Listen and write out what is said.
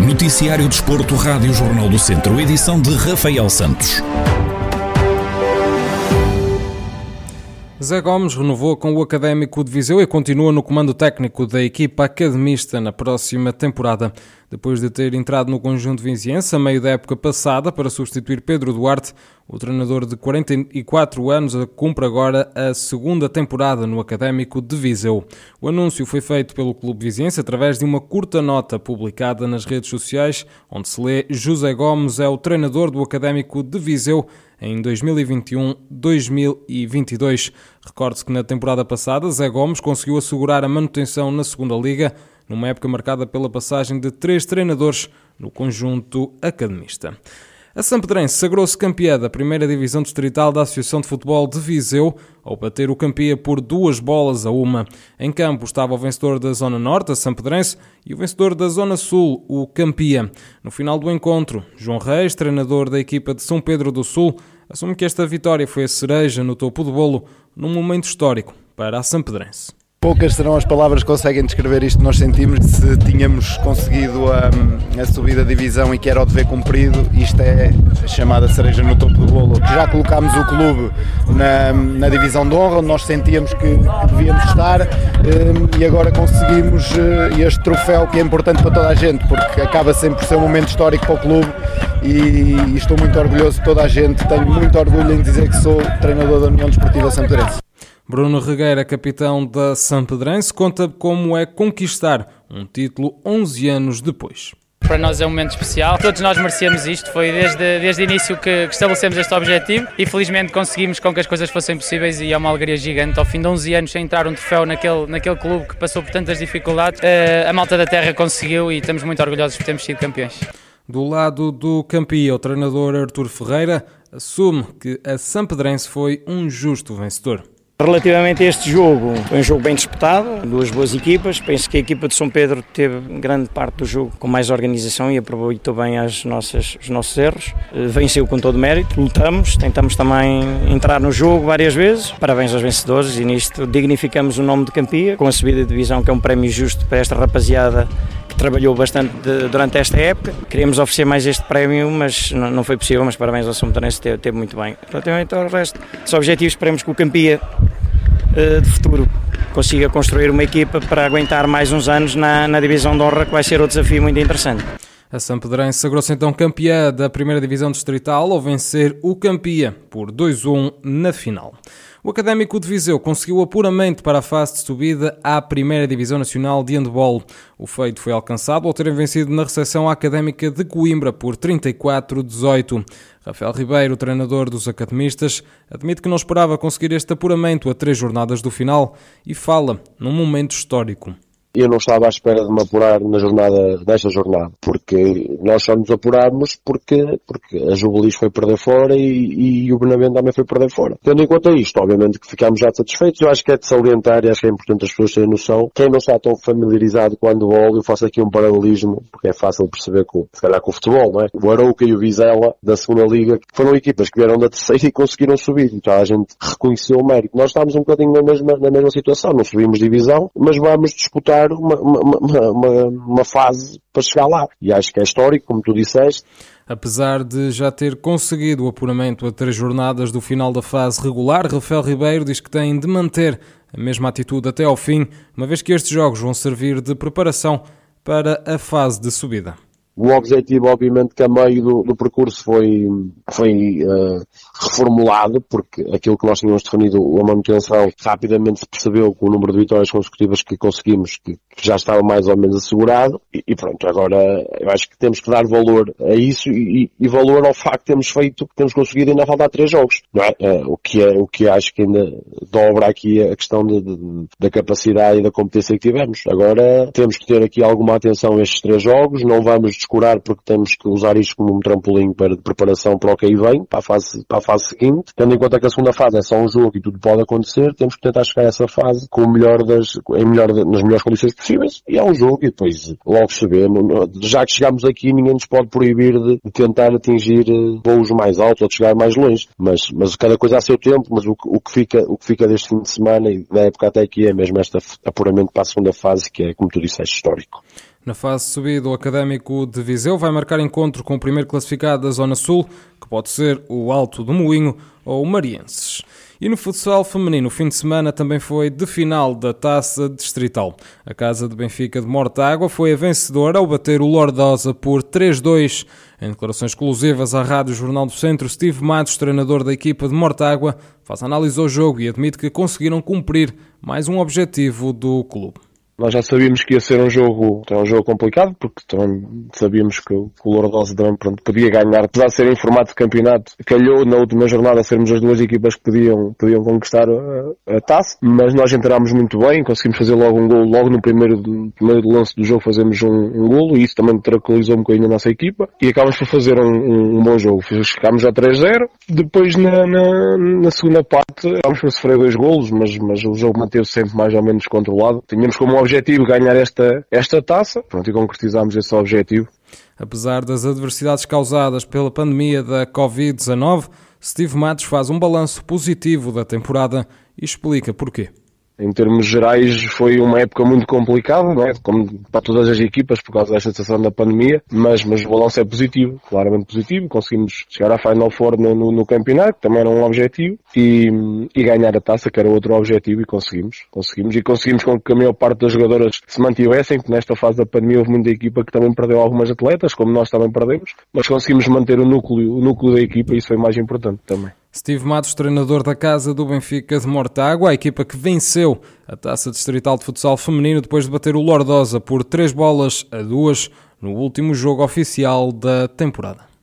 Noticiário Desporto, Rádio Jornal do Centro, edição de Rafael Santos. Zé Gomes renovou com o Académico de Viseu e continua no comando técnico da equipa academista na próxima temporada. Depois de ter entrado no conjunto viziense a meio da época passada para substituir Pedro Duarte, o treinador de 44 anos cumpre agora a segunda temporada no Académico de Viseu. O anúncio foi feito pelo Clube Viziense através de uma curta nota publicada nas redes sociais, onde se lê José Gomes é o treinador do Académico de Viseu em 2021-2022. Recorde-se que na temporada passada Zé Gomes conseguiu assegurar a manutenção na segunda liga, numa época marcada pela passagem de três treinadores no conjunto academista. A Sampedrense sagrou-se campeã da primeira divisão distrital da Associação de Futebol de Viseu ao bater o campeã por duas bolas a uma. Em campo estava o vencedor da Zona Norte, a Sampedrense, e o vencedor da Zona Sul, o campeã. No final do encontro, João Reis, treinador da equipa de São Pedro do Sul, assume que esta vitória foi a cereja no topo do bolo num momento histórico para a Sampedrense. Poucas serão as palavras que conseguem descrever isto que nós sentimos. Se tínhamos conseguido a, a subida da divisão e que era o dever cumprido, isto é a chamada cereja no topo do bolo. Já colocámos o clube na, na divisão de honra, onde nós sentíamos que, devíamos estar, um, e agora conseguimos uh, este troféu que é importante para toda a gente, porque acaba sempre por ser um momento histórico para o clube e, estou muito orgulhoso de toda a gente. Tenho muito orgulho em dizer que sou treinador da União Desportiva Sampedrense. Bruno Regueira, capitão da Sampedrense, conta como é conquistar um título 11 anos depois. Para nós é um momento especial, todos nós merecemos isto, foi desde, desde o início que, que estabelecemos este objetivo e felizmente conseguimos com que as coisas fossem possíveis e é uma alegria gigante. Ao fim de 11 anos sem entrar um troféu naquele, naquele clube que passou por tantas dificuldades, uh, a malta da terra conseguiu e estamos muito orgulhosos por termos sido campeões. Do lado do campeão, o treinador Artur Ferreira assume que a Sampedrense foi um justo vencedor. Relativamente a este jogo, foi um jogo bem disputado, duas boas equipas. Penso que a equipa de São Pedro teve grande parte do jogo com mais organização e aproveitou bem as nossas, os nossos erros. Eh, venceu com todo mérito, lutamos, tentamos também entrar no jogo várias vezes. Parabéns aos vencedores e nisto dignificamos o nome de Campia com a subida de divisão, que é um prémio justo para esta rapaziada que trabalhou bastante de, durante esta época. Queríamos oferecer mais este prémio, mas não, não foi possível. Mas parabéns ao São teve, teve muito bem. Relativamente ao resto dos objetivos, esperemos que o Campia uh, de futuro consiga construir uma equipa para aguentar mais uns anos na, na divisão de honra, que vai ser outro desafio muito interessante. A Sampedrense sagrou-se então campeã da primeira divisão distrital ao vencer o Campia por 2-1 na final. O Académico de Viseu conseguiu apuramento para a fase de subida à primeira divisão nacional de handball. O feito foi alcançado ao terem vencido na recepção Académica de Coimbra por 34-18. Rafael Ribeiro, treinador dos academistas, admite que não esperava conseguir este apuramento a três jornadas do final e fala num momento histórico eu não estava à espera de me apurar na jornada, nesta jornada, porque nós só nos apurámos porque, porque a Jubilis foi perder fora e, e o Benavente também foi perder fora. Tendo em conta isto, obviamente que ficámos já satisfeitos, eu acho que é de salientar e acho que é importante as pessoas terem noção. Quem não está tão familiarizado com o handball, eu faço aqui um paralelismo, porque é fácil perceber com, se calhar com o futebol, não é? O Arouca e o Vizela, da segunda liga, foram equipas que vieram da terceira e conseguiram subir. Então a gente reconheceu o mérito. Nós estamos um bocadinho na mesma, na mesma situação, não subimos divisão, mas vamos disputar uma, uma, uma, uma fase para chegar lá. E acho que é histórico, como tu disseste. Apesar de já ter conseguido o apuramento a três jornadas do final da fase regular, Rafael Ribeiro diz que tem de manter a mesma atitude até ao fim, uma vez que estes jogos vão servir de preparação para a fase de subida. O objetivo, obviamente, que a meio do, do percurso foi, foi uh, reformulado, porque aquilo que nós tínhamos definido, a manutenção, rapidamente se percebeu com o número de vitórias consecutivas que conseguimos, que, que já estava mais ou menos assegurado, e, e, pronto, agora eu acho que temos que dar valor a isso e, e valor ao facto que temos feito, que temos conseguido ainda faltar três jogos, não é? Uh, o que é, o que acho que ainda dobra aqui a questão de, de, da capacidade e da competência que tivemos. Agora temos que ter aqui alguma atenção a estes três jogos, não vamos descurar porque temos que usar isto como um trampolim para de preparação para o que aí vem, para a fase, para a fase seguinte. Tendo em conta que a segunda fase é só um jogo e tudo pode acontecer, temos que tentar chegar a essa fase com o melhor das, em melhor, nas melhores condições possíveis e é um jogo e depois logo se vê. Já que chegamos aqui, ninguém nos pode proibir de, de tentar atingir eh, voos mais altos ou de chegar mais longe, mas, mas cada coisa a seu tempo, mas o, o que fica, o que fica deste fim de semana e da época até aqui é mesmo este apuramento para a segunda fase que é, como tu disseste, histórico. Na fase subida, o Académico de Viseu vai marcar encontro com o primeiro classificado da Zona Sul, que pode ser o Alto do Moinho ou o Marienses. E no futsal feminino, o fim de semana também foi de final da Taça Distrital. A Casa de Benfica de Mortágua foi a vencedora ao bater o Lordosa por 3-2. Em declarações exclusivas à Rádio Jornal do Centro, Steve Matos, treinador da equipa de Mortágua, faz análise ao jogo e admite que conseguiram cumprir mais um objetivo do clube. Nós já sabíamos que ia ser um jogo, é um jogo complicado, porque também sabíamos que o Lourdes também pronto, podia ganhar, apesar de ser em formato de campeonato. Calhou na última jornada sermos as duas equipas que podiam, podiam conquistar a, a taça, mas nós entramos muito bem, conseguimos fazer logo um gol, logo no primeiro, primeiro lance do jogo fazemos um, um golo, e isso também tranquilizou um bocadinho a nossa equipa, e acabamos por fazer um, um, um bom jogo. Ficámos a 3-0, depois na, na, na, segunda parte acabamos por sofrer dois golos, mas, mas o jogo manteve-se sempre mais ou menos controlado. Tínhamos como objetivo ganhar esta, esta taça. Pronto, e concretizámos esse objetivo. Apesar das adversidades causadas pela pandemia da Covid-19, Steve Matos faz um balanço positivo da temporada e explica porquê. Em termos gerais, foi uma época muito complicada, não é? como para todas as equipas, por causa desta situação da pandemia, mas, mas o balanço é positivo, claramente positivo. Conseguimos chegar à Final Four no, no, no campeonato, que também era um objetivo, e, e, ganhar a taça, que era outro objetivo, e conseguimos. Conseguimos, e conseguimos com que a maior parte das jogadoras se mantivessem, que nesta fase da pandemia houve muita equipa que também perdeu algumas atletas, como nós também perdemos, mas conseguimos manter o núcleo, o núcleo da equipa, e isso foi mais importante também. Steve Matos, treinador da casa do Benfica de Mortágua, a equipa que venceu a Taça Distrital de Futsal Feminino depois de bater o Lordosa por 3 bolas a 2 no último jogo oficial da temporada.